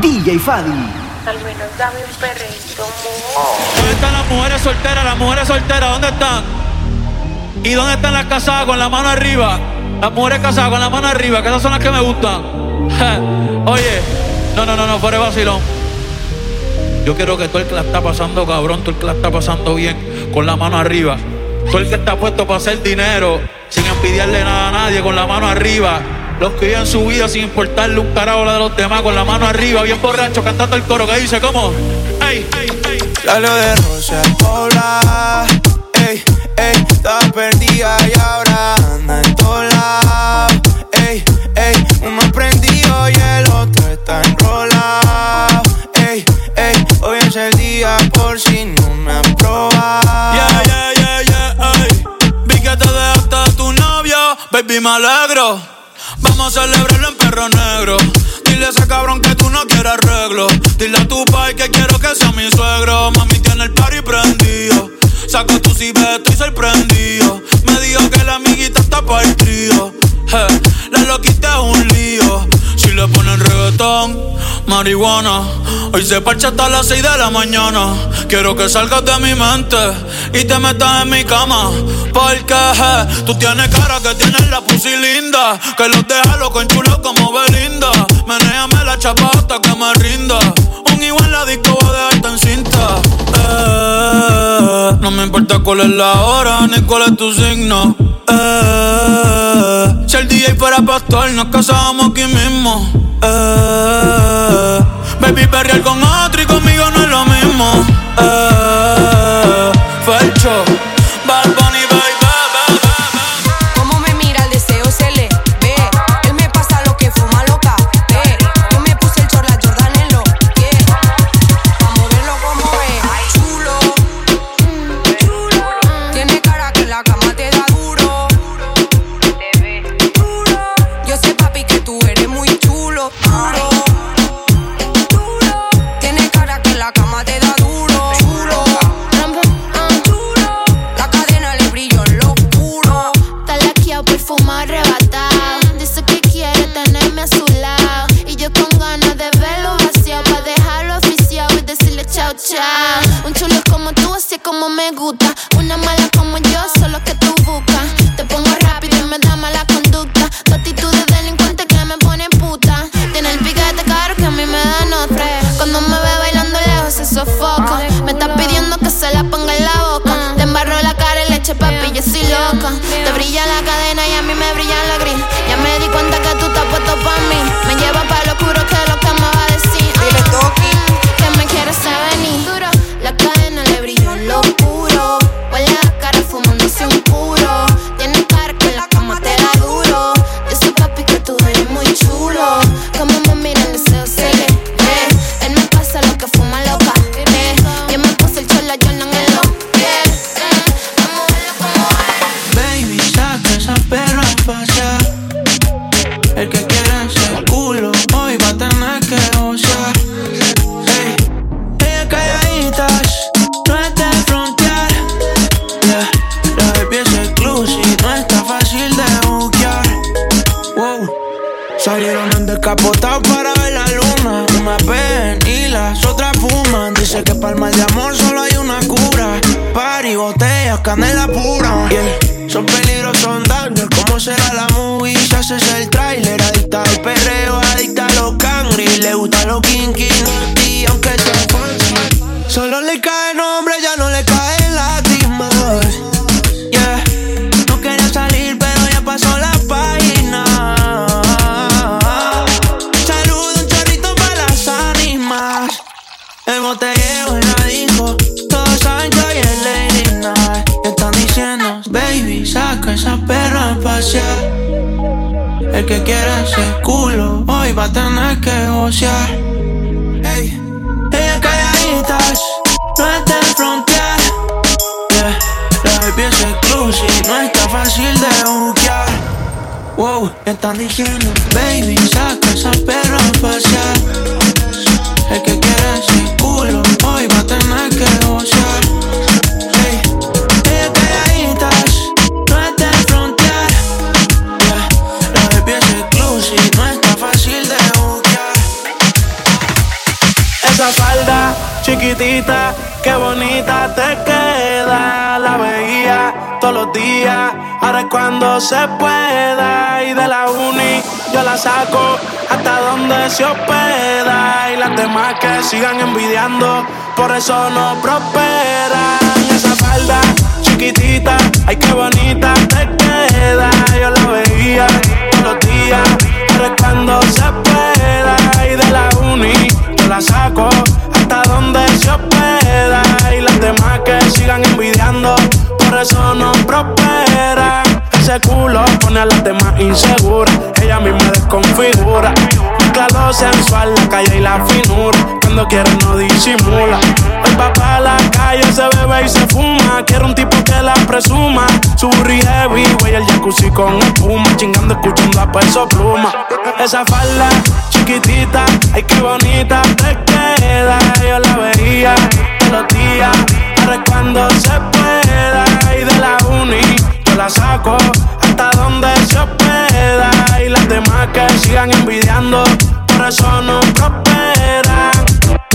DJ Fadi. Al menos dame un perrito, ¿Dónde están las mujeres solteras? Las mujeres solteras, ¿dónde están? ¿Y dónde están las casadas con la mano arriba? Las mujeres casadas con la mano arriba, que esas son las que me gustan. Oye, no, no, no, no, fuera vacilón. Yo quiero que todo el que la está pasando cabrón, todo el que la está pasando bien, con la mano arriba. Todo el que está puesto para hacer dinero, sin envidiarle nada a nadie, con la mano arriba. Los que viven su vida sin importarle un carajo de los demás, con la mano arriba, bien borracho, cantando el coro que dice, ¿cómo? ¡Ey, ey, ey! de Rosa hola, ey, ey, estaba perdida y ahora anda en lados, ey, ey, uno prendido y el otro está enrolado, ey, ey, hoy es el día por si no me aprobas. Yeah, yeah, yeah, yeah, ey, vi que te dejaste tu novio, baby, me alegro. Vamos a celebrarlo en perro negro. Dile a ese cabrón que tú no quieres arreglo. Dile a tu pai que quiero que sea mi suegro. Mami tiene el party prendido. Saco tu cibeto estoy sorprendido. Me dijo que la amiguita está para el trío. la loquita es un lío. Le ponen reggaetón, marihuana. Hoy se parcha hasta las 6 de la mañana. Quiero que salgas de mi mente y te metas en mi cama. Porque tú tienes cara que tienes la pussy linda. Que los deja loco en chulo como Belinda. Menéame la chapa hasta que me rinda. Un igual la disco va a dejarte en cinta. Eh, no me importa cuál es la hora ni cuál es tu signo. Eh, si el DJ fuera pastor, nos casábamos aquí mismo. Eh, baby, perrear con otro y conmigo no es lo mismo. Eh, Felcho, Me están diciendo, baby, saca esa perra a pasear. Cuando se pueda. Y de la uni yo la saco hasta donde se hospeda. Y las demás que sigan envidiando, por eso no prosperan. Esa falda chiquitita, ay qué bonita te queda. Yo la veía todos los días, es cuando se pueda. Y de la uni yo la saco hasta donde se hospeda. Y las demás que sigan envidiando, por eso no prosperan. Ese culo pone a las demás inseguras. Ella misma desconfigura. Mezcla lo sensual, la calle y la finura. Cuando quiere no disimula. El papá la calle se bebe y se fuma. Quiero un tipo que la presuma. Su heavy, güey, el jacuzzi con espuma. Chingando, escuchando a peso pluma. Esa falda chiquitita, ay qué bonita te queda. Yo la veía todos los días. Ahora cuando se pueda. Y de la uni la saco hasta donde se hospeda. Y las demás que sigan envidiando, por eso no prosperan.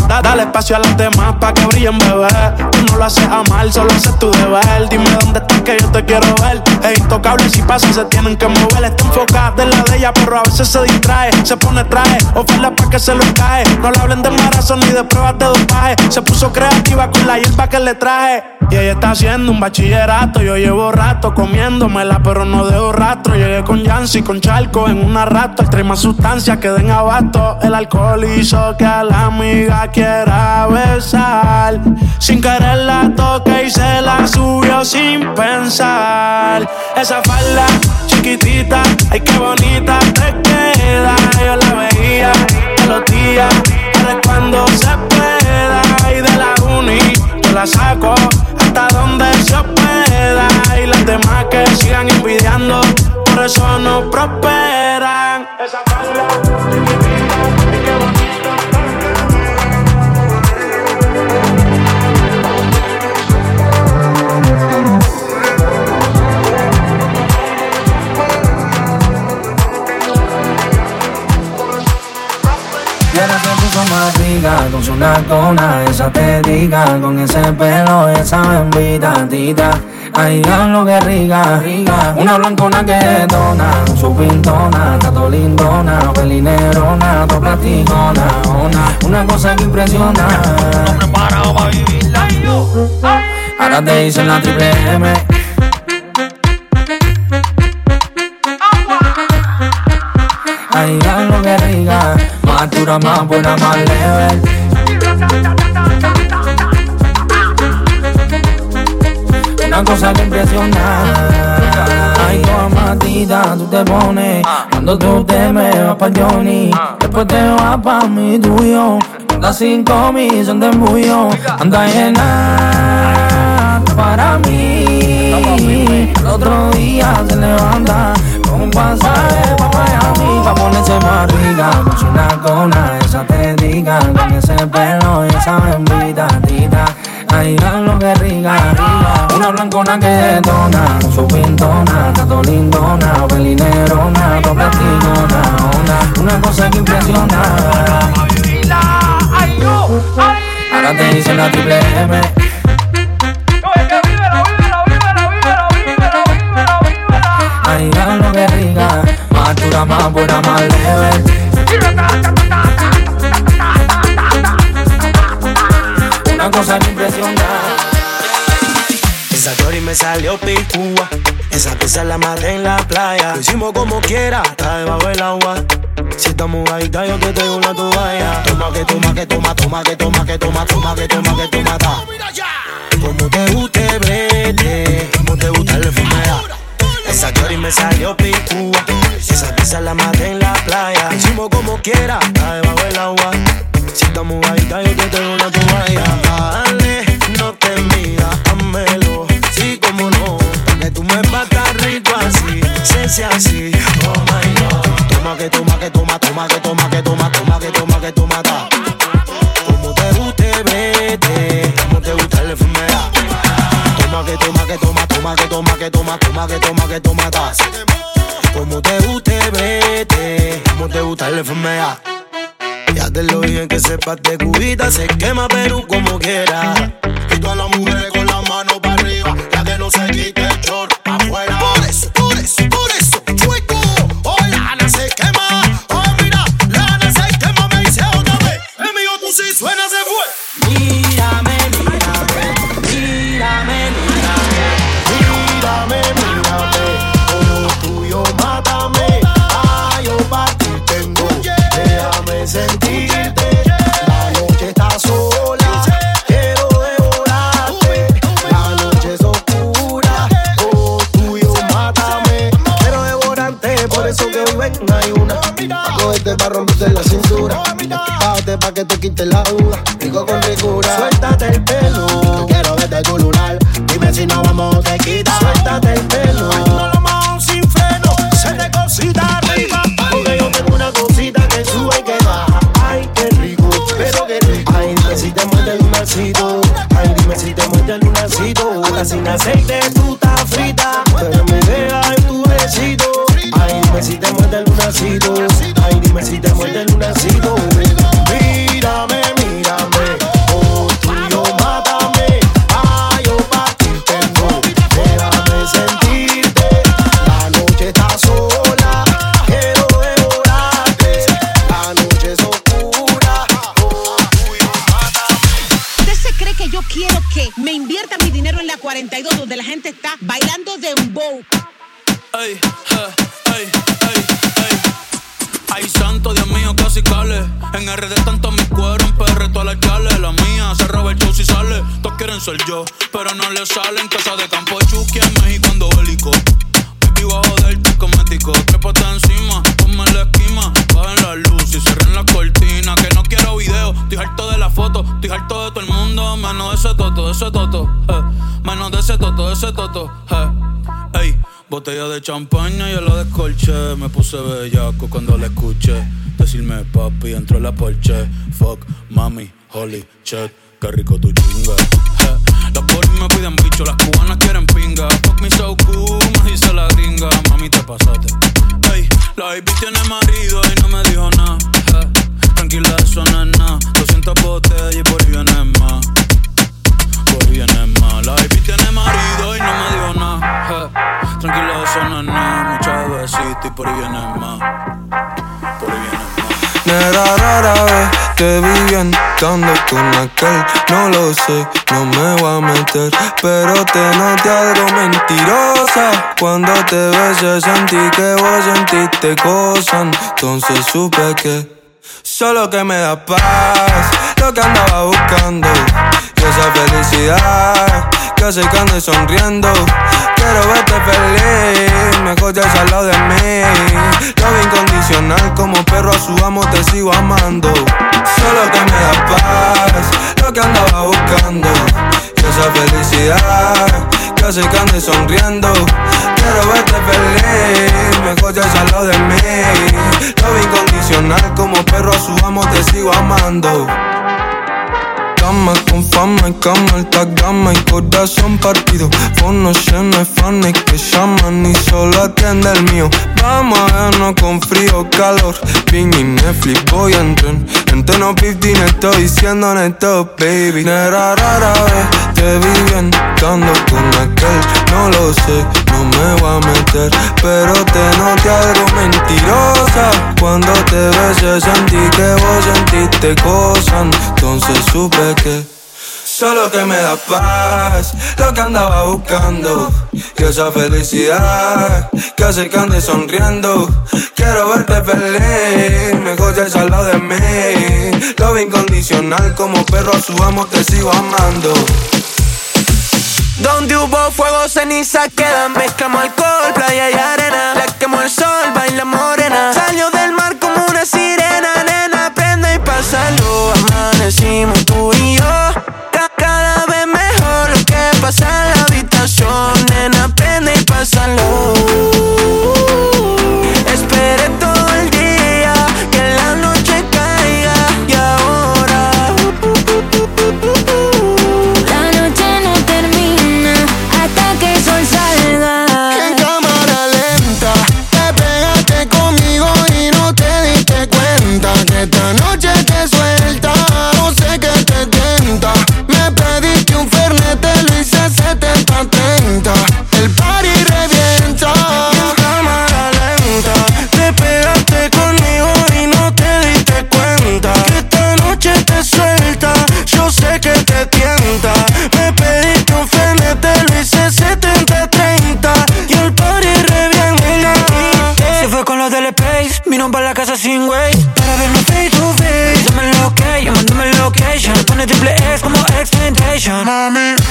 Da- Dale espacio a los demás pa' que brillen, bebé. Tú no lo haces a mal, solo haces tu deber. Dime dónde estás que yo te quiero ver. Es intocable si pasa, se tienen que mover. Está enfocada en la de ella, pero a veces se distrae. Se pone traje, oferta pa' que se lo cae. No le hablen de embarazo ni de pruebas de dopaje. Se puso creativa con la hierba que le traje. Y ella está haciendo un bachillerato. Yo llevo rato comiéndomela, pero no dejo rastro. Llegué con Yancy, con Charco en una rato. Trae más sustancias que den abasto. El alcohol hizo que a la amiga quiera besar. Sin querer la toque y se la subió sin pensar. Esa falda chiquitita, ay qué bonita te queda. Yo la veía todos los días, es cuando se pueda. Y de la uni yo la saco hasta donde se pueda. Y las demás que sigan envidiando, por eso no prosperan. Esa falda chiquitita, con su nalgona, esa te diga, con ese pelo, esa bembita tita. Ay, lo que rica, rica. Una blancona que dona, su pintona, tato lindona, pelinerona, to platicona, ona. Una cosa que impresiona. Preparado para vivirla. Ahora te dicen la triple M. Ay, lo que rica, dura, más buena, más leve. Una cosa que impresiona. Ay, tu matita, tú te pones. Cuando tú te me vas pa' Johnny, después te vas pa' mi tuyo. Anda cinco mil, son de embullo. Anda llena para mí. El otro día se levanta con un pa' ponerse más rica, con su nalgona, esa te diga. Con ese pelo y esa bembita tita. Ay, lo que rica, rica. Una blancona que detona, su pintona, tato lindona, pelinerona, to platicona, ona. Una cosa que impresiona. Ahora te dicen la triple M. Ay, lo que rica, dura, más buena, más leve. Una cosa que impresiona. Esa Tori me salió picúa. Esa pieza la maté en la playa. Lo hicimos como quiera, está debajo del agua. Si estamos ahí, yo te traigo una toalla. Toma que toma, que toma, toma, que toma, que toma, toma, que toma, que toma. Como te guste, brete. Como te gusta el fumera. Esa Tori me salió picúa. Esa pieza la maté en la playa. Hicimos como quiera, está debajo del agua. Si estamos ahí, yo te traigo una toalla. Dale, no te mira, házmelo. Sí, como no. Que tú me batas rico así. Se así. Oh my god. Toma que toma, que toma, toma, que toma, que toma, toma, que toma, que toma, ta. Como te guste, vete. Como te gusta el enfermedad. Toma que toma, que toma, toma, que toma, que toma, toma, que toma, que toma. Como te guste, vete. Como te gusta el enfermedad. Ya te lo dije que sepas de cubita, se quema Perú como quiera. Y todas las mujeres con la mano para arriba, ya que no se quite el short te quite la duda. Rico con ricura. Suéltate el pelo. Yo quiero verte tu lunar. Dime si no vamos te quita. Suéltate el pelo. No lo mojamos sin freno. Se te cosita arriba. Porque yo tengo una cosita que sube y que baja. Ay, qué rico. Pero qué rico. Ay, dime si te muerde el lunarcito. Ay, dime si te muerde el lunarcito. Hasta sin aceite tú bailando dembow? Ey, ey, ey. Ay, santo, Dios mío, casi cale. En RD tanto mi cuero, en PR todas las chales. La mía se roba el show si sale. Todos quieren ser yo, pero no le salen. Casa de campo Chucky en México ando bélico. Baby, voy a cosmético. Trépate encima, ponme la esquina. Bajen la luz y cierren la cortina. Que no quiero video, estoy harto de la foto. Estoy harto de todo el mundo, menos de ese toto, de ese toto. eh. Menos de ese toto, de ese toto. eh. Ey, botella de champaña y yo la descolché. Me puse bellaco cuando la escuché. Decirme papi dentro de la porche. Fuck, mami, holy shit, qué rico tu chinga. Eh, Las boris me piden bicho, las cubanas quieren pinga. Fuck me so cool, me dice la gringa. Mami, te pasaste. Ey, la baby tiene marido y no me dijo nada. eh. Tranquila, eso no es nada. 200 botellas y por viene más. Por viene más. La baby tiene marido y no me dijo nada. eh. Tranquila, eso no es nada. Muchas besitos y por viene más. Nera rara vez te vi bien estando con aquel No lo sé, no me voy a meter. Pero te noté algo mentirosa. Cuando te besé sentí que vos sentiste cosas. Entonces supe que Solo que me da paz. Lo que andaba buscando Y esa felicidad. Que ande sonriendo Quiero verte feliz Mejor ya al lado de mí. Lo incondicional Como perro a su amo te sigo amando. Solo que me da paz Lo que andaba buscando. Y esa felicidad Que hace que ande sonriendo. Quiero verte feliz Mejor ya al lado de mí. Lo incondicional Como perro a su amo te sigo amando Cama con fama y cama alta gama y corazón partido. Fono lleno de fans que llaman y solo atiende el mío Vamos a vernos con frío calor. Ping y Netflix voy a entrar En tono 15 estoy diciendo neto baby. Nera rara vez te vi bien estando con aquel No lo sé, no me voy a meter. Pero te noté algo mentirosa. Cuando te besé sentí que vos sentiste cosas Entonces supe que Solo que me da paz, lo que andaba buscando Y esa felicidad que hace que sonriendo Quiero verte feliz, mejor ya al lado de mí Lo incondicional como perro a su amo te sigo amando Donde hubo fuego, ceniza quedan. Mezclamos alcohol, playa y arena. La quemó el sol, baila morena. Salió del mar como una sirena, nena. Prende y pásalo. Amanecimos tú lo lenta, el party revienta. Y cámara lenta, te pegaste conmigo y no te diste cuenta. Que esta noche te suelta, yo sé que te tienta. Me pediste un fenete, lo hice 70-30. Y el party revienta. Se fue con los del Space, vino para la casa sin güey. Para vernos face to face. Dame lo que, llamándome location. Pone triple X como X Mami.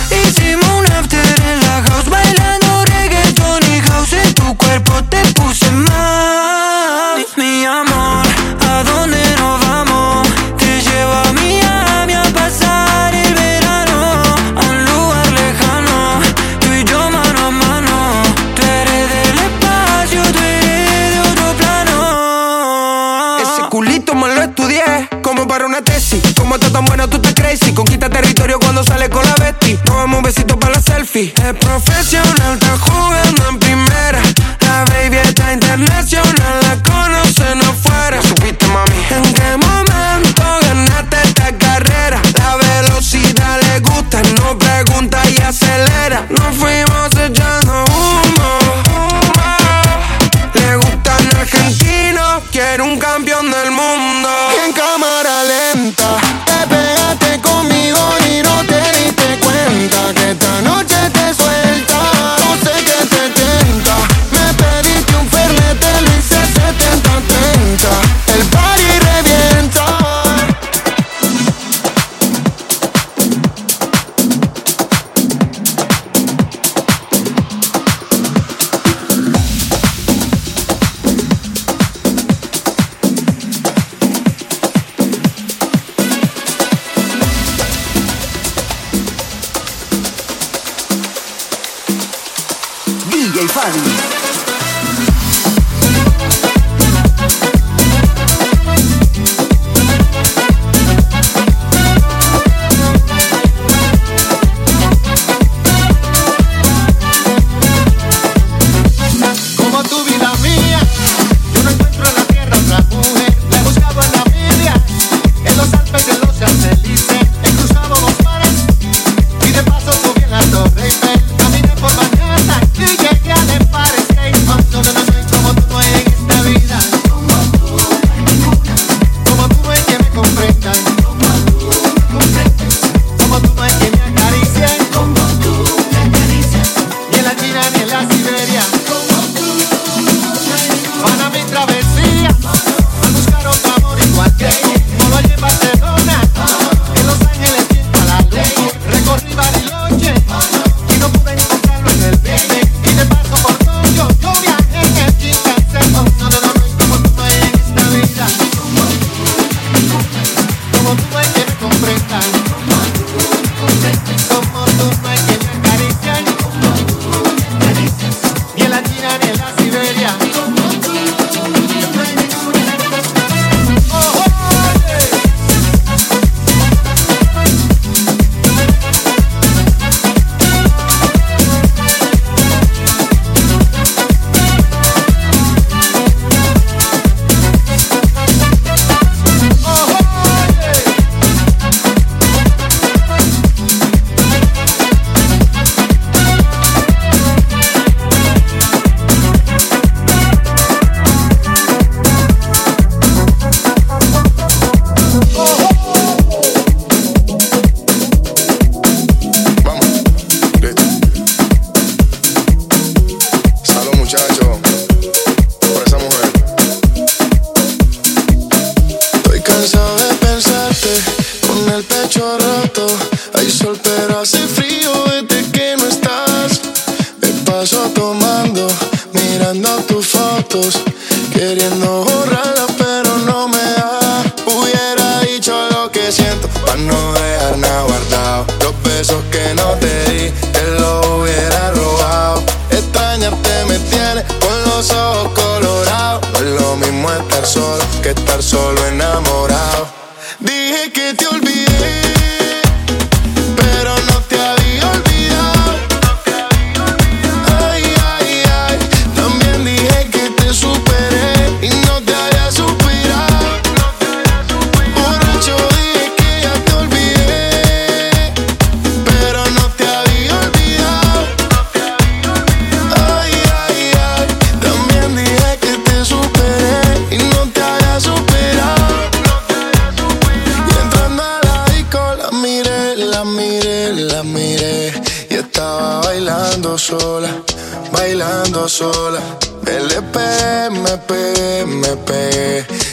para una tesis. Como tú tan bueno, tú te crazy. Conquista territorio cuando sales con la bestia. Tomamos un besito para la selfie. Es profesional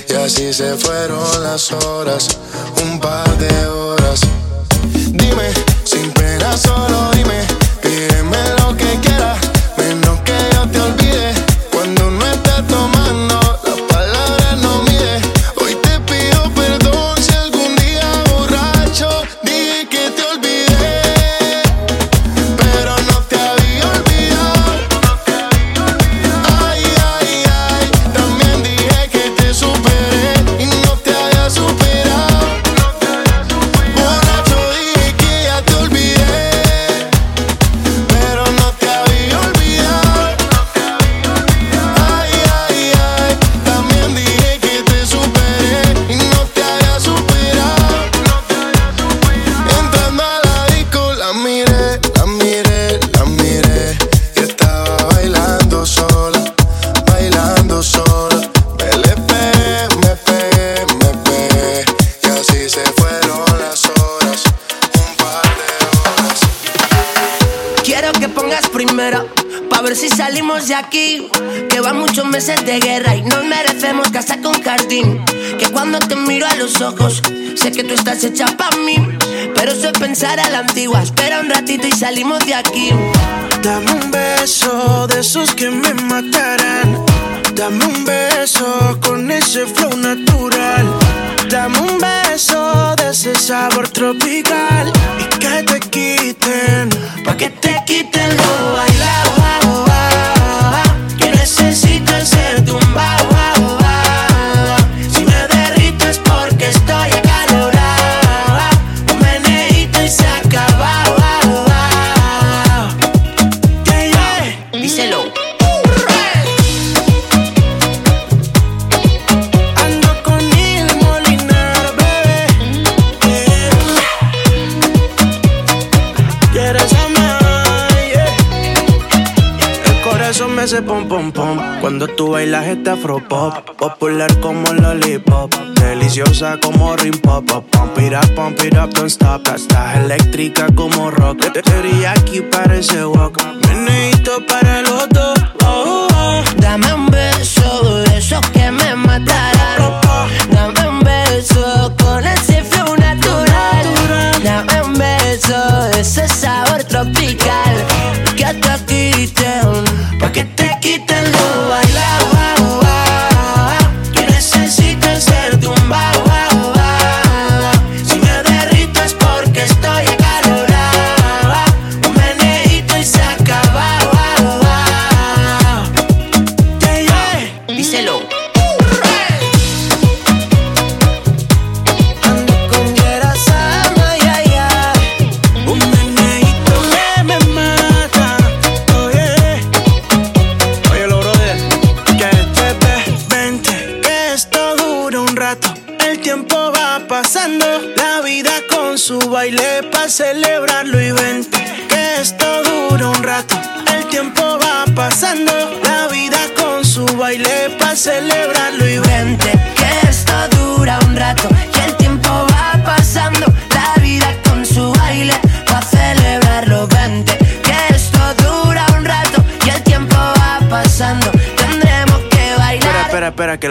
y así se fueron las horas, un par de horas. estás hecha pa' mí. Pero eso es pensar a la antigua. Espera un ratito y salimos de aquí. afropop Popular como lollipop Deliciosa como rim pop Pump it up, pump it up, don't stop Estás eléctrica como rock Teriyaki parece wok Meneito para el otro oh, oh. Dame un beso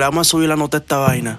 vamos a subir la nota a esta vaina.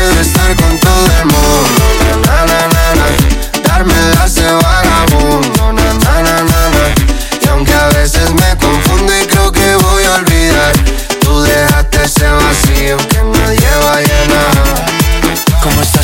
Puedo estar con todo el mundo, na, na, na, na. Darme las de vagabundo, na, na, na, na, na. Y aunque a veces me confundo y creo que voy a olvidar, tú dejaste ese vacío que nadie va a llenar.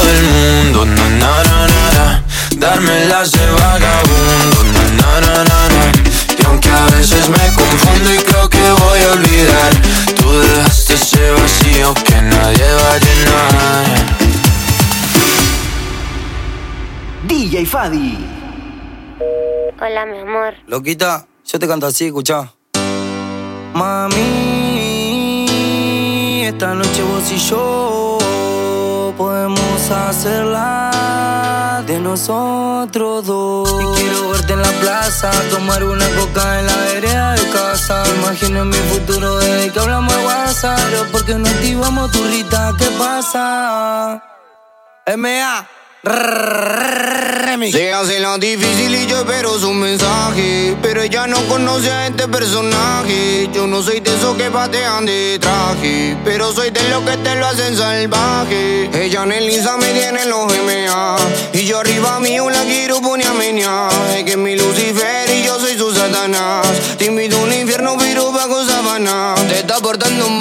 todo el mundo, na na na na, na. Darme las de vagabundo, na na na na na. Y aunque a veces me confundo y creo que voy a olvidar, tú dejaste ese vacío que nadie va a llenar. DJ Fadi. Hola, mi amor. Loquita, yo te canto así, escuchá. Mami, esta noche vos y yo podemos hacerla de nosotros dos. Y quiero verte en la plaza, tomar una coca en la vereda de casa. Imagino mi futuro desde que hablamos de WhatsApp. Pero ¿por qué no activamos tu rita? ¿Qué pasa? M.A. Se hace la difícil y yo espero su mensaje. Pero ella no conoce a este personaje. Yo no soy de esos que patean de traje. Pero soy de los que te lo hacen salvaje. Ella en el Insta me tiene los MA. Y yo arriba mío la quiero poner a. Es que es mi Lucifer y yo soy su Satanás. Te invito a un infierno, pero bajo sabana. Te está portando mal,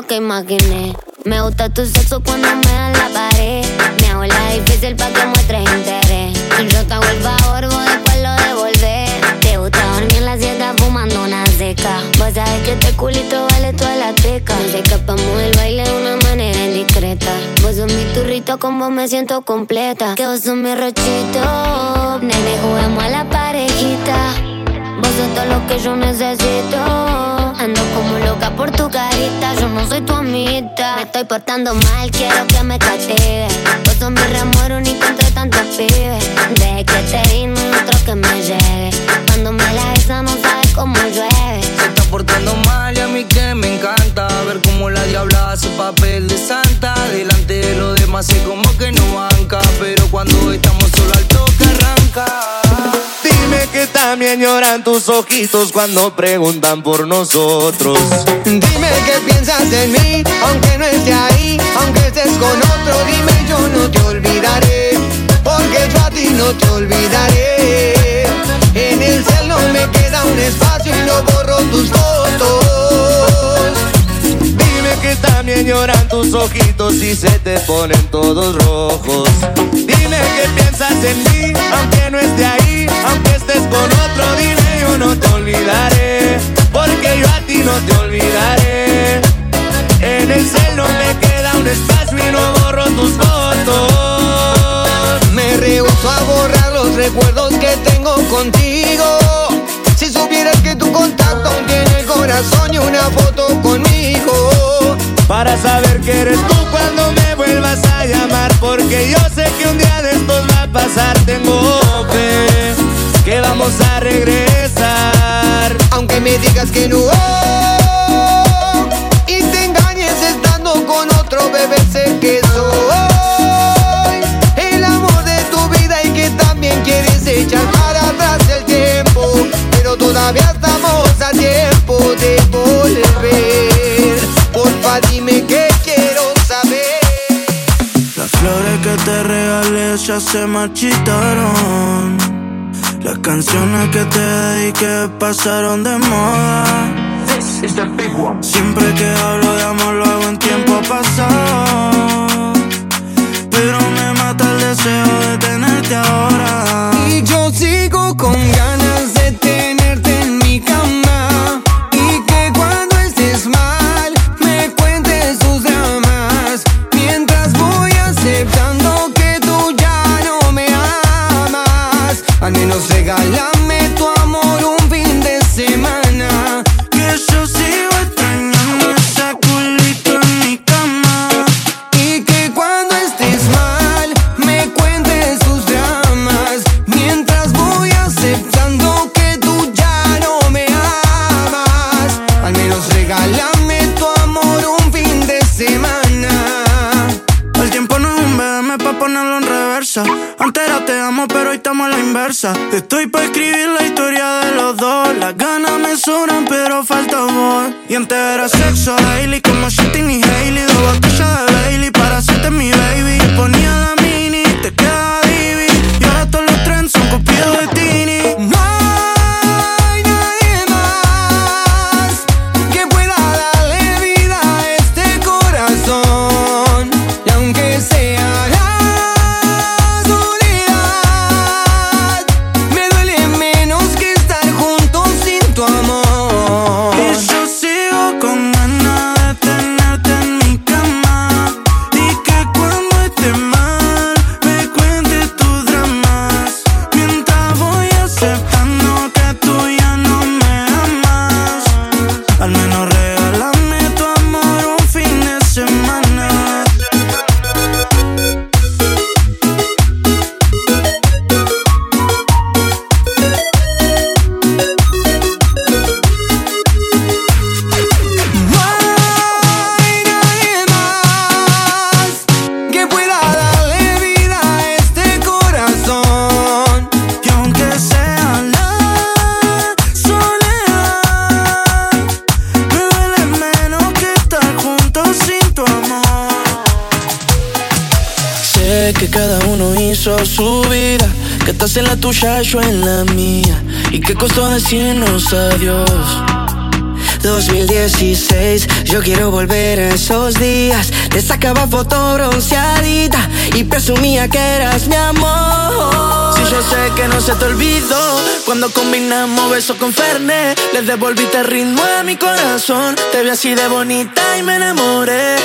lo que imaginé. Me gusta tu sexo cuando me dan la pared. Me hago la difícil pa' que muestres interés. Yo te hago el favor, vos después lo devolvés. Te gusta dormir en la siesta fumando una seca. Vos sabés que este culito vale toda la teca. Nos escapamos del baile de una manera indiscreta. Vos sos mi turrito, con vos me siento completa. Que vos sos mi rochito. Nene, juguemos a la parejita. Vos sos todo lo que yo necesito. Ando como loca por tu carita. Yo no soy tu amita. Me estoy portando mal, quiero que me castigue. Vos sos mi remuero único entre tantos pibes. Desde que te vi, no otro que me llegue. Cuando me la besa, no sabes cómo llueve. También lloran tus ojitos cuando preguntan por nosotros. Dime qué piensas de mí, aunque no esté ahí, aunque estés con otro, dime yo no te olvidaré, porque yo a ti no te olvidaré. En el cel no me queda un espacio y no borro tus fotos. También lloran tus ojitos y se te ponen todos rojos. Dime que piensas en mí, aunque no esté ahí, aunque estés con otro, dime yo no te olvidaré, porque yo a ti no te olvidaré. En el cel me queda un espacio y no borro tus fotos. Me rehuso a borrar los recuerdos que tengo contigo. Si supiera Mira que tu contacto tiene el corazón y una foto conmigo. Para saber que eres tú cuando me vuelvas a llamar. Porque yo sé que un día de va a pasar. Tengo fe que vamos a regresar. Aunque me digas que no. Y te engañes estando con otro bebé, sé que soy el amor de tu vida y que también quieres echar para atrás el tiempo. Pero todavía estamos a tiempo de volver. Porfa, dime que quiero saber. Las flores que te regalé ya se marchitaron. Las canciones que te dediqué pasaron de moda. Siempre que hablo de amor lo hago en tiempo pasado. Pero me mata el deseo de tenerte ahora. Y yo sigo con ganas yo quiero volver a esos días. Te sacaba foto bronceadita y presumía que eras mi amor. Si yo sé que no se te olvidó Cuando combinamos besos con Fernet Le devolviste el ritmo a mi corazón Te vi así de bonita y me enamoré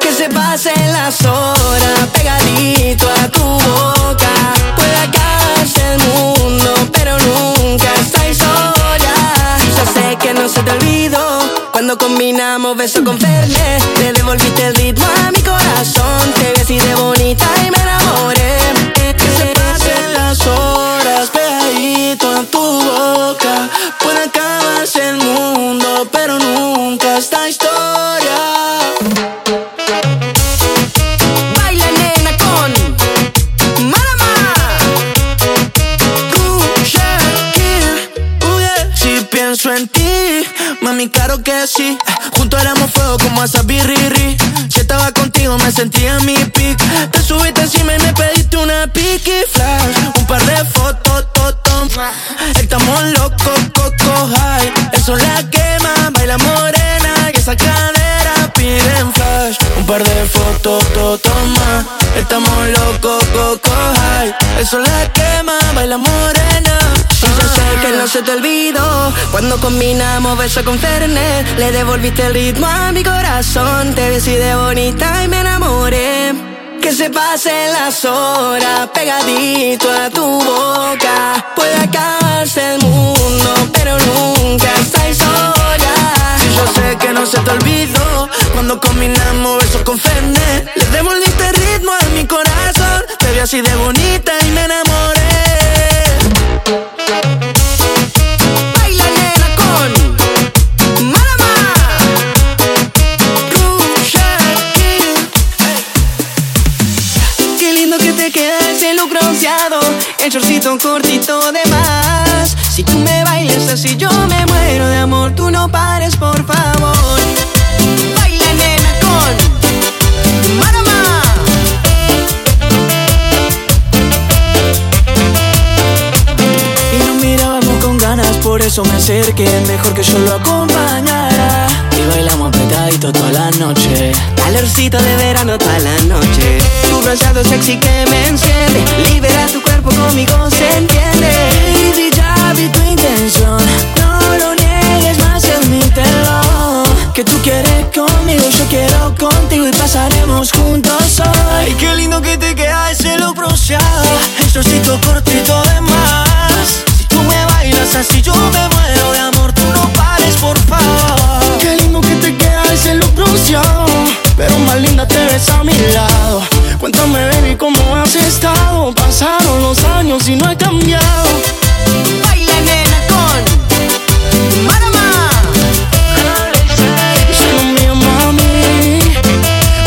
Que se pasen las horas pegadito a tu boca. Cuando combinamos besos con Fernet. Le devolviste el ritmo a mi corazón. Te vi así de bonita y me enamoré. Que se pasen las horas pegadito a tu boca Puede acabarse el mundo pero nunca claro que sí. Juntos éramos fuego como esa birriri. Si estaba contigo, me sentía en mi pic. Te subiste encima y me pediste una piqui flash. Un par de fotos, toto. Estamos locos, coco high. Eso la quema, baila morena. Y esa cadera piden flash. Un par de fotos, toto más. Estamos locos, coco high. Eso la quema, baila morena. Y yo sé que no se te olvidó cuando combinamos besos con Fernet, le devolviste el ritmo a mi corazón. Te vi así de bonita y me enamoré. Que se pasen las horas pegadito a tu boca. Puede acabarse el mundo, pero nunca esta sola. Si yo sé que no se te olvidó, cuando combinamos besos con Fernet, le devolviste el ritmo a mi corazón. Te vi así de bonita y me enamoré. El shortcito cortito de más. Si tú me bailas así yo me muero de amor, tú no pares por favor. Baila nena con Marama. Y nos mirábamos con ganas, por eso me acerqué. Mejor que yo lo acompañara. Y bailamos apretadito toda la noche. Calorcito de verano toda la noche. Tu bronceado sexy que me enciende. Libera tu cuerpo conmigo, se entiende. Baby, ya vi tu intención. No lo niegues más, admítelo. Que tú quieres conmigo, yo quiero contigo y pasaremos juntos hoy. Ay, qué lindo que te queda ese look bronceado. El shortcito cortito de más. Si tú me bailas así, yo me muero de amor. Tú no pares, por favor. Qué lindo que te queda ese look bronceado. Pero más linda te ves a mi lado. Cuéntame, baby, cómo años y no he cambiado. Baila, nena, con Marama. Solo mío, mami.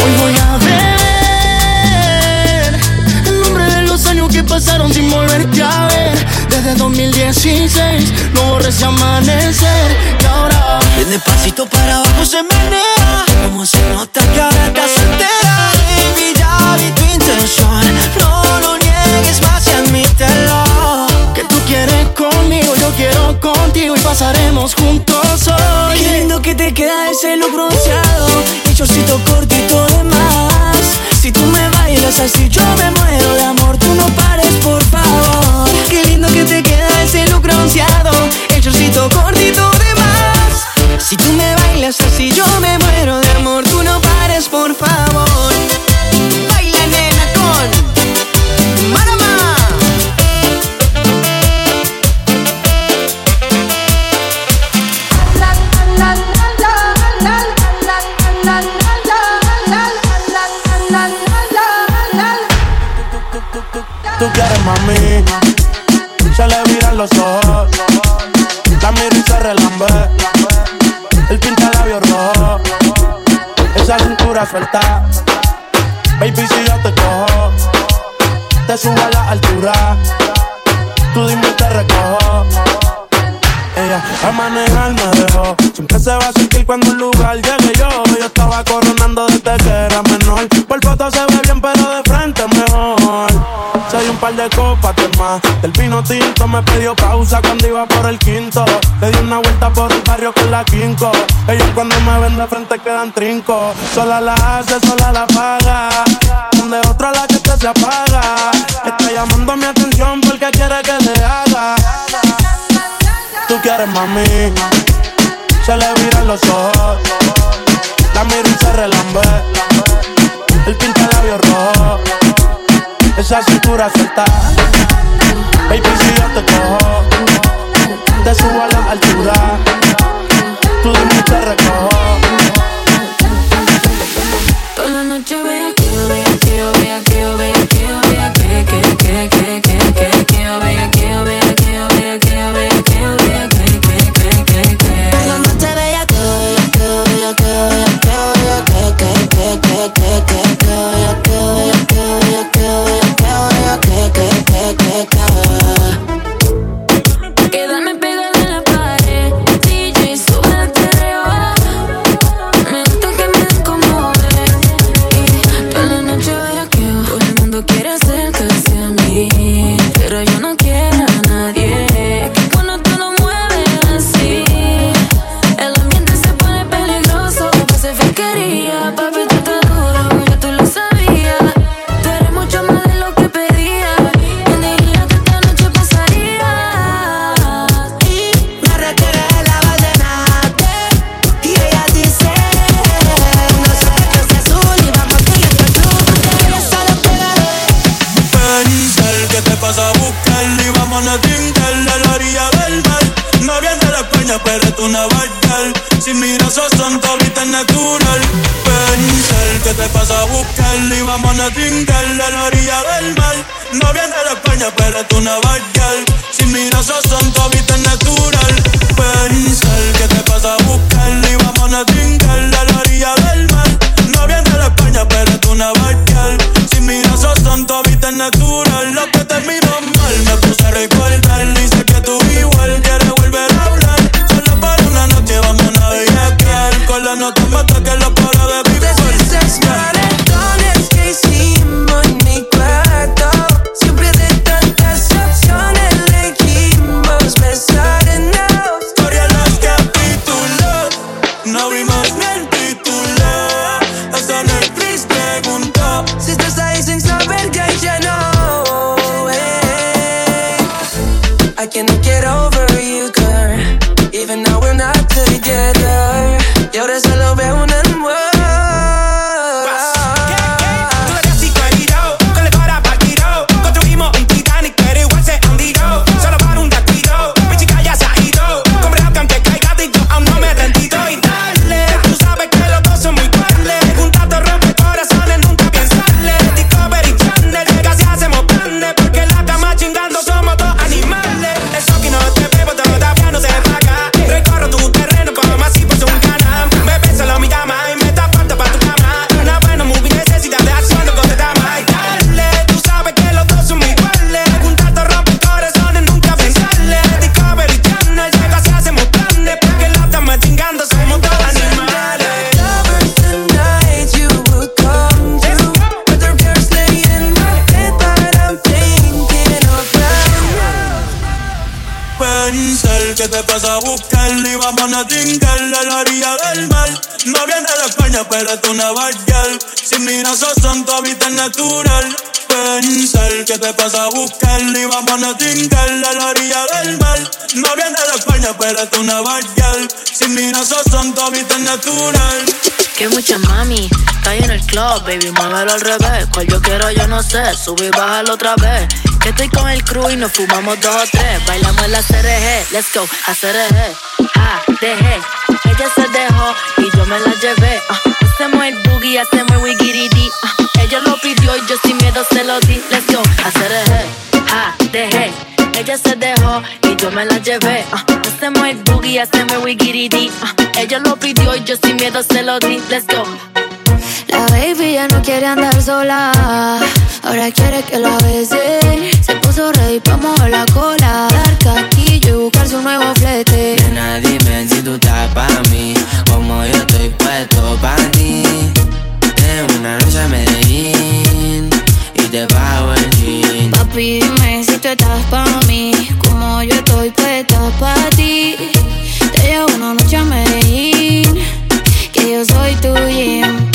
Hoy voy a ver el nombre de los años que pasaron sin volverte a ver. Desde 2016 no borres ese amanecer. Y ahora, bien despacito para abajo se menea. Como se nota que ahora estás soltera. Conmigo, yo quiero contigo y pasaremos juntos hoy. Qué lindo que te queda ese look bronceado. Y shortcito cortito de más. Si tú me bailas así, yo me muero de amor. Tú no pares, por favor. Qué lindo que te queda ese look bronceado. El shortcito cortito de más. Si tú me bailas así, yo me muero de amor. Tú no pares, por favor. Mami, se le viran los ojos. La miro y se relambe. El pinta labios rojo. Esa cintura suelta. Baby, si yo te cojo, te subo a la altura. Tú dime y te recojo. Ella a manejar me dejó. Siempre se va a sentir cuando un par de copas más. Del vino tinto me pidió pausa cuando iba por el quinto. Le di una vuelta por el barrio con la quinco. Ellos cuando me ven de frente quedan trinco. Sola la hace, sola la paga. Donde otra la que te se apaga. Está llamando mi atención porque quiere que le haga. Tú quieres mami, se le viran los ojos. La miro y se relambe. El pinta labios rojo. Esa cintura suelta. Baby, si yo te cojo, te subo a la altura. Tú dime y te recojo. Tú girl. Si miras esos son toditas natural. Pensar que te pasa a buscar y vamos a trincar a la orilla del mar. No viene de España, pero tú girl. Si miras esos son toditas natural. Pensar que te pasa a buscar y vamos a trincar a la orilla del mar. No viene de España, pero tú girl. Si miras esos son toditas natural. Lo que te miro mal me puse a recordar. Dice baby, muévelo al revés. Cual yo quiero, yo no sé, subir y bájalo otra vez. Que estoy con el crew y nos fumamos dos o tres. Bailamos la CRG, let's go, a CRG. Ah, dejé, ella se dejó y yo me la llevé. ah. hacemos el boogie, hacemos el wigiridi. ah. ella lo pidió y yo sin miedo se lo di, let's go, a CRG. Ah, dejé. Ella se dejó y yo me la llevé. ah. hacemos el boogie, hacemos el wigiridi. ella lo pidió y yo sin miedo se lo di, let's go. La baby ya no quiere andar sola. Ahora quiere que la bese. Se puso ready pa' mover la cola. Dar casquillo y buscar su nuevo flete. Nena, dime si tú estás pa' mí, como yo estoy puesto pa' ti. En una noche a Medellín y te pago el jean. Papi, dime si tú estás pa' mí. Como yo estoy puesta pa' ti. Te llevo una noche a Medellín. Que yo soy tu gym.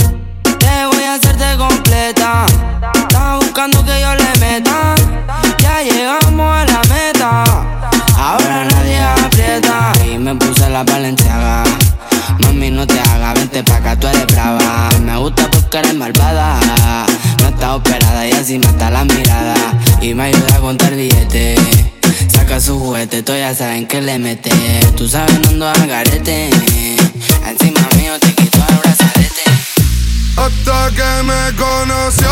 Me puse la valenciaga. Mami, no te hagas, vente pa' acá, tú eres brava. Me gusta porque eres malvada. No está operada y así mata la mirada. Y me ayuda a contar billetes. Saca su juguete, tú ya saben que le mete. Tú sabes, no ando a garete. Encima mío te quito el brazalete. Hasta que me conoció,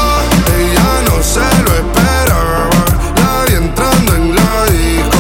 ella no se lo esperaba. La vi entrando en la disco,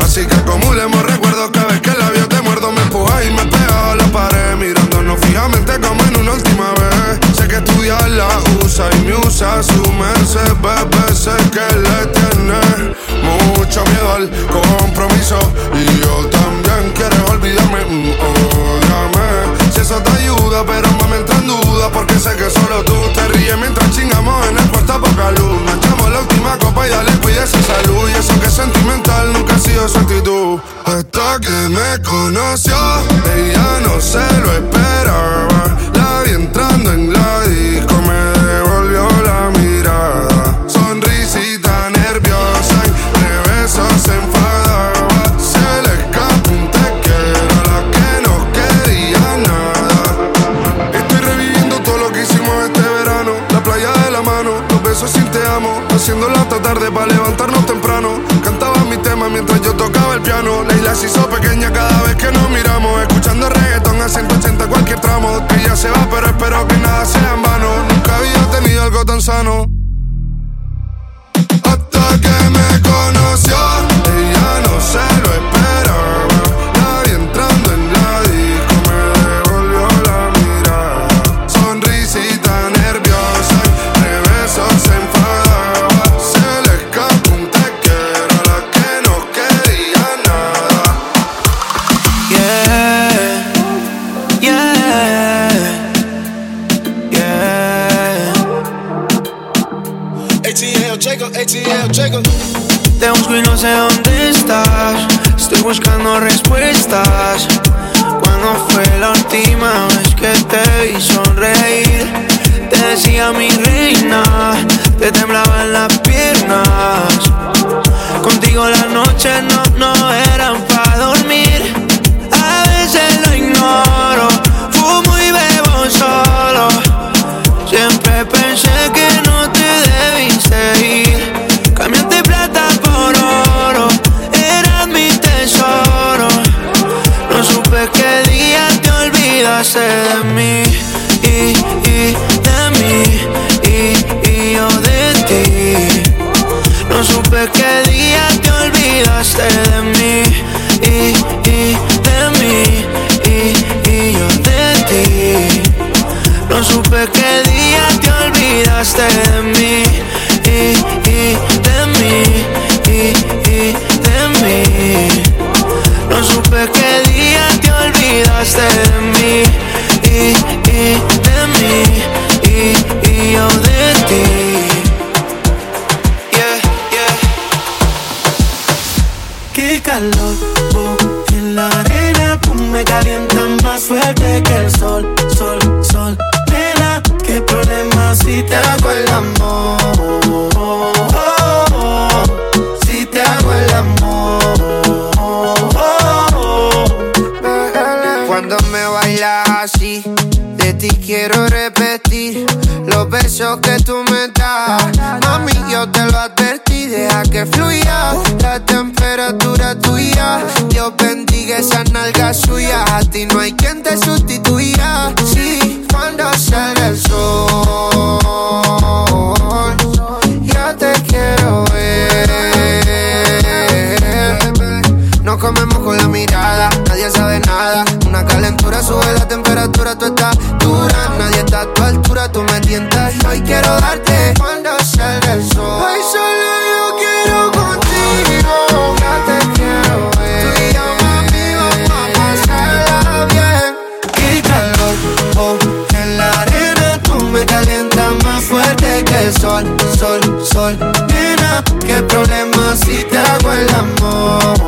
Así que acumulemos recuerdos cada vez que el labio te muerdo. Me empuja y me pega a la pared. Mirándonos fijamente como en una última vez. Sé que estudiar la usa y me usa su merced. Bebé, sé que le tiene mucho miedo al compromiso. Y yo también quiero olvidarme. mm. Si eso te ayuda, pero me en duda. Porque sé que solo tú actitud. Hasta que me conoció, ella no se lo esperaba. Calor, en la arena tú me calientas más fuerte que el sol, sol, sol. Nena, qué problema si te hago el amor. Oh, oh, oh, si te hago el amor. Cuando me bailas así, de ti quiero repetir los besos que tú me das. Mami, yo te lo advertí, deja que fluya la temperatura tuya. Dios bendiga esa nalga suya, a ti no hay quien te sustituya. Sí, cuando sale el sol, ya te quiero ver. Comemos con la mirada, nadie sabe nada. Una calentura sube la temperatura, tú estás dura. Nadie está a tu altura, tú me tientas. Hoy quiero darte cuando salga el sol. Hoy solo yo quiero contigo. Ya te quiero ver. Tú y yo, mami, vamos a bien. Qué calor, oh, en la arena tú me calientas más fuerte que el sol, sol, sol. Nena, qué problema si te hago el amor.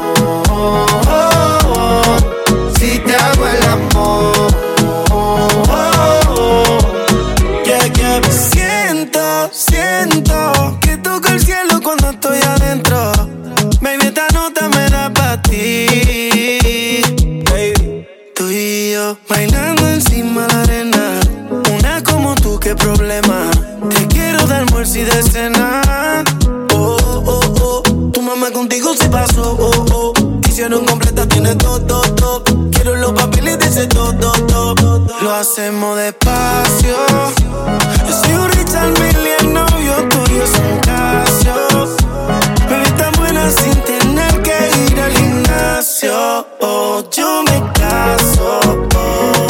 Tiene todo, todo. Quiero los papeles de ese todo, todo. Lo hacemos despacio. Yo soy un Richard Mille, el novio tuyo es un Casio. Bebé tan buena sin tener que ir al gimnasio. Oh, yo me caso. Oh,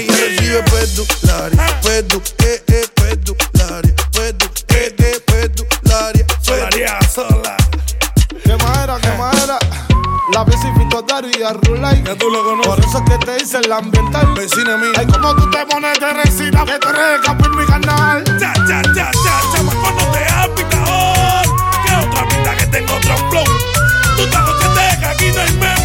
y recibe pedu, eh, eh, pedu, Lari, pedu, eh, eh, pedu, Lari, pedu. sola. ¿Qué madera, qué madera? La ves y Fito Dari y Arrulay. Ya tú lo conoces. Por eso es que te hice el ambiental. Vecina mía. Ay, como tú te pones de resina, que tú eres el mi canal. Ya, ya, ya, ya, chamaco, no te has picado. Que otra mitad que tengo otro flow. Tú estás que te deja, aquí no hay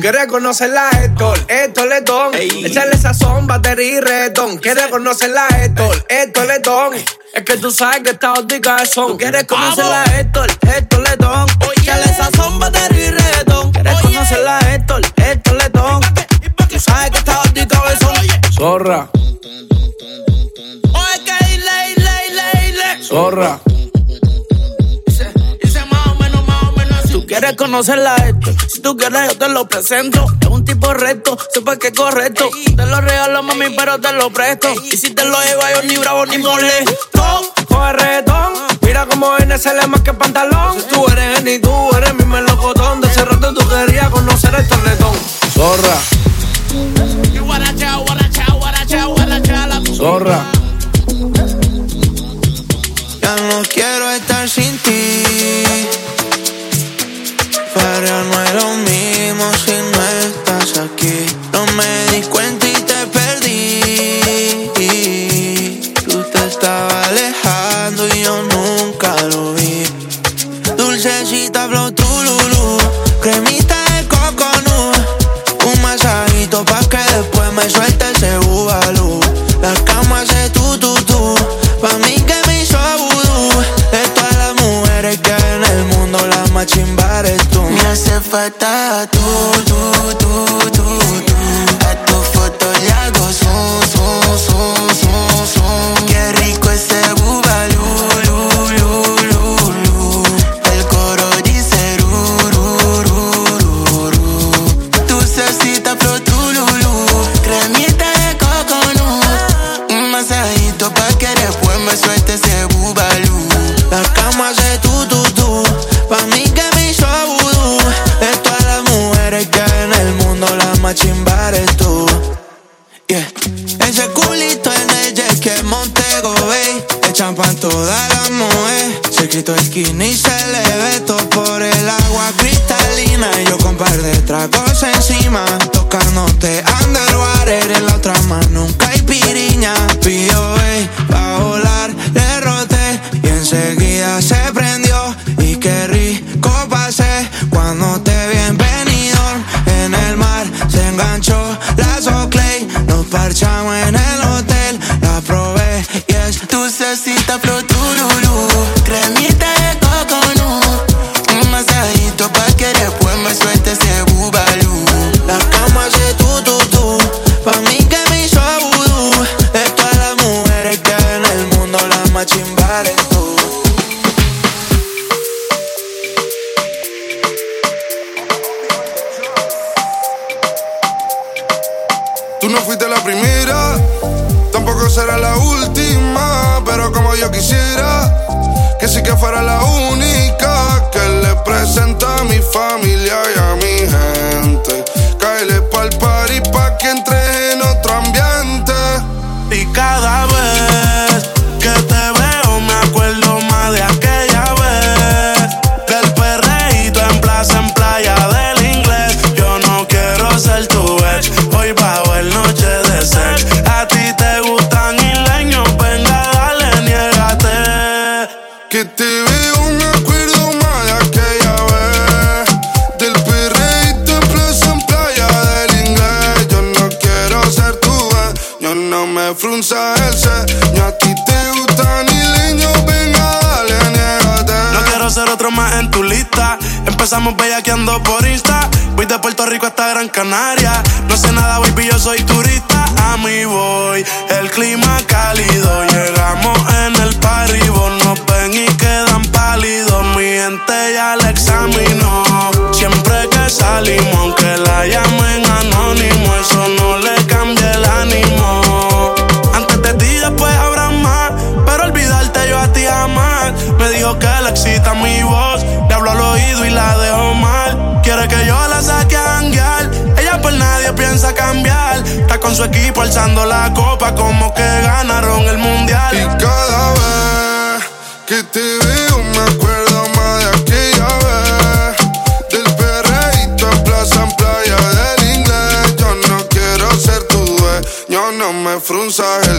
Quieres conocer la Héctor, Héctor Letón. Échale esa zomba, batería y redón. Quieres conocer la Héctor, Héctor Letón. Es que tú sabes que esta óptica es son. Quieres conocer la Héctor, Héctor Letón. Échale esa zomba, batería y redón. Quieres conocer la Héctor, Héctor Letón. Tú sabes que esta óptica es son. Zorra. Oye, que ley, ley. Zorra. Quieres conocerla esto. Si tú quieres, yo te lo presento. Es un tipo recto, sepa que es correcto. Te lo regalo, mami, pero te lo presto. Y si te lo llevo, yo ni bravo ni molesto. Coge reggaetón. Mira cómo viene ese más que pantalón. Si tú eres ni tú eres mi melocotón. De ese rato tú querías conocer el tornetón. Zorra. Zorra. Ya no quiero estar sin ti. Pa' mí que me hizo vudú. De todas las mujeres que hay en el mundo, la más chimba eres tú. Me hace falta tú, Que te veo me acuerdo más de aquella vez. Del perreíto en plaza en playa del inglés. Yo no quiero ser tu vez Yo no me frunza el set Ni a ti te gusta ni leño Venga, dale, niégate. No quiero ser otro más en tu lista. Empezamos bellaqueando por Insta. Voy de Puerto Rico hasta Gran Canaria. No sé nada, baby, yo soy turista. A mí voy, el clima cálido. Llegamos en el paribo, nos ven y quedan pálidos. Mi gente ya la examinó. Siempre que salimos, su equipo alzando la copa como que ganaron el mundial. Y cada vez que te veo me acuerdo más de aquella vez. Del perreíto a plaza en playa del inglés. Yo no quiero ser tu dueño, no me frunzas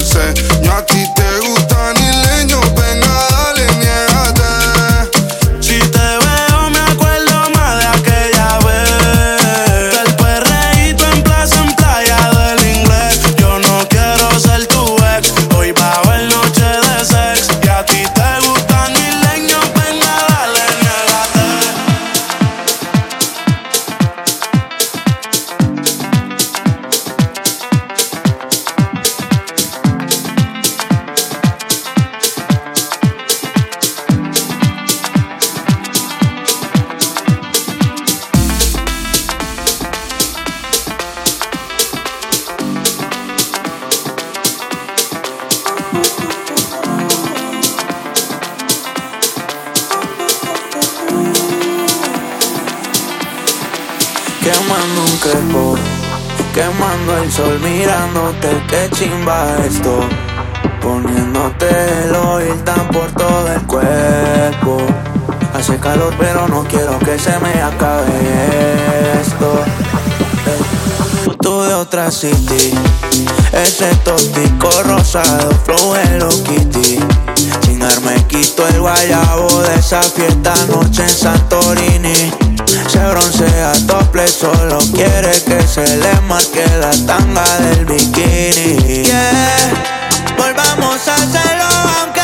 calor, pero no quiero que se me acabe esto. Hey. Tú de otra city, ese tóxico rosado, flow Hello Kitty. Sin arme quito el guayabo de esa fiesta noche en Santorini. Se broncea tople, solo quiere que se le marque la tanga del bikini. Yeah, volvamos a hacerlo aunque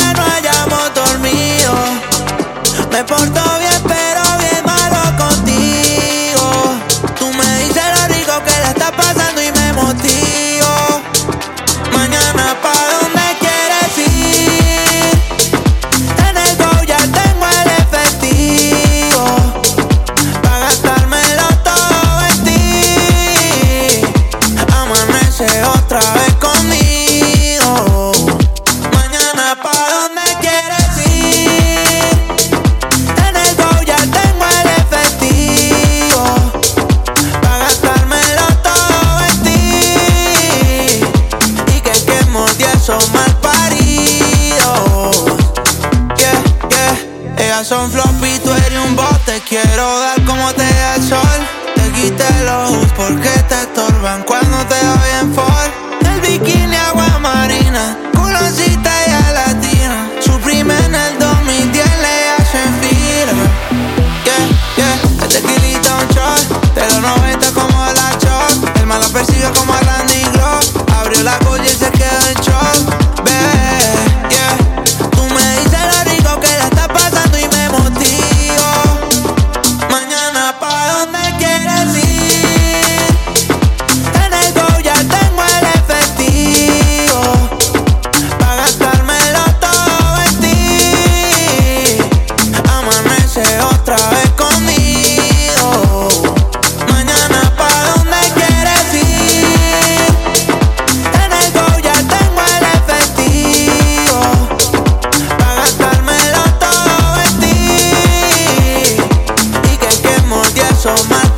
so my.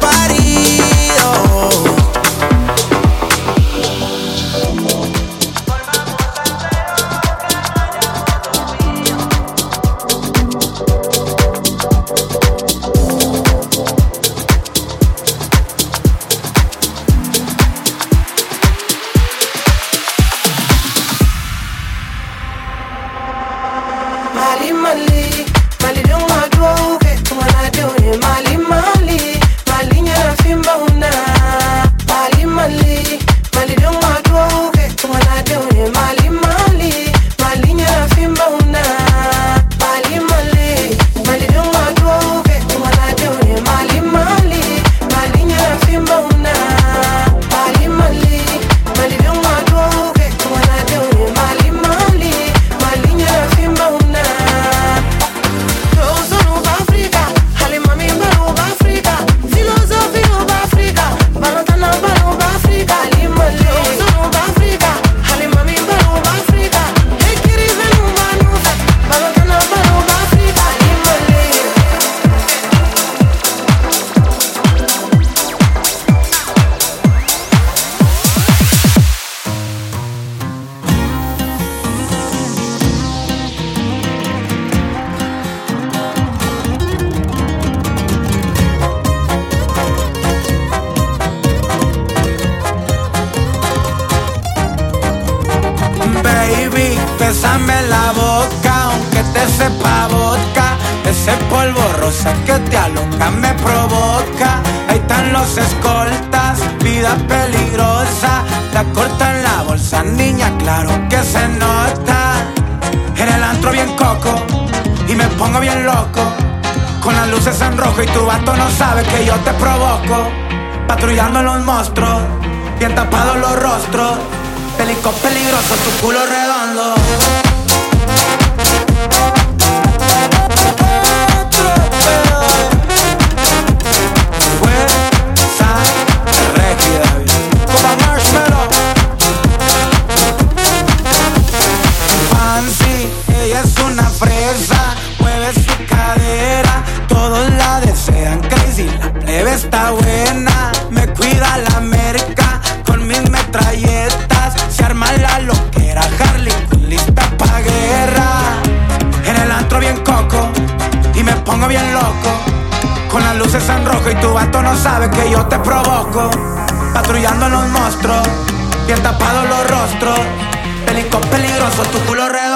patrullando los monstruos, bien tapados los rostros, pelicón peligroso, tu culo redondo.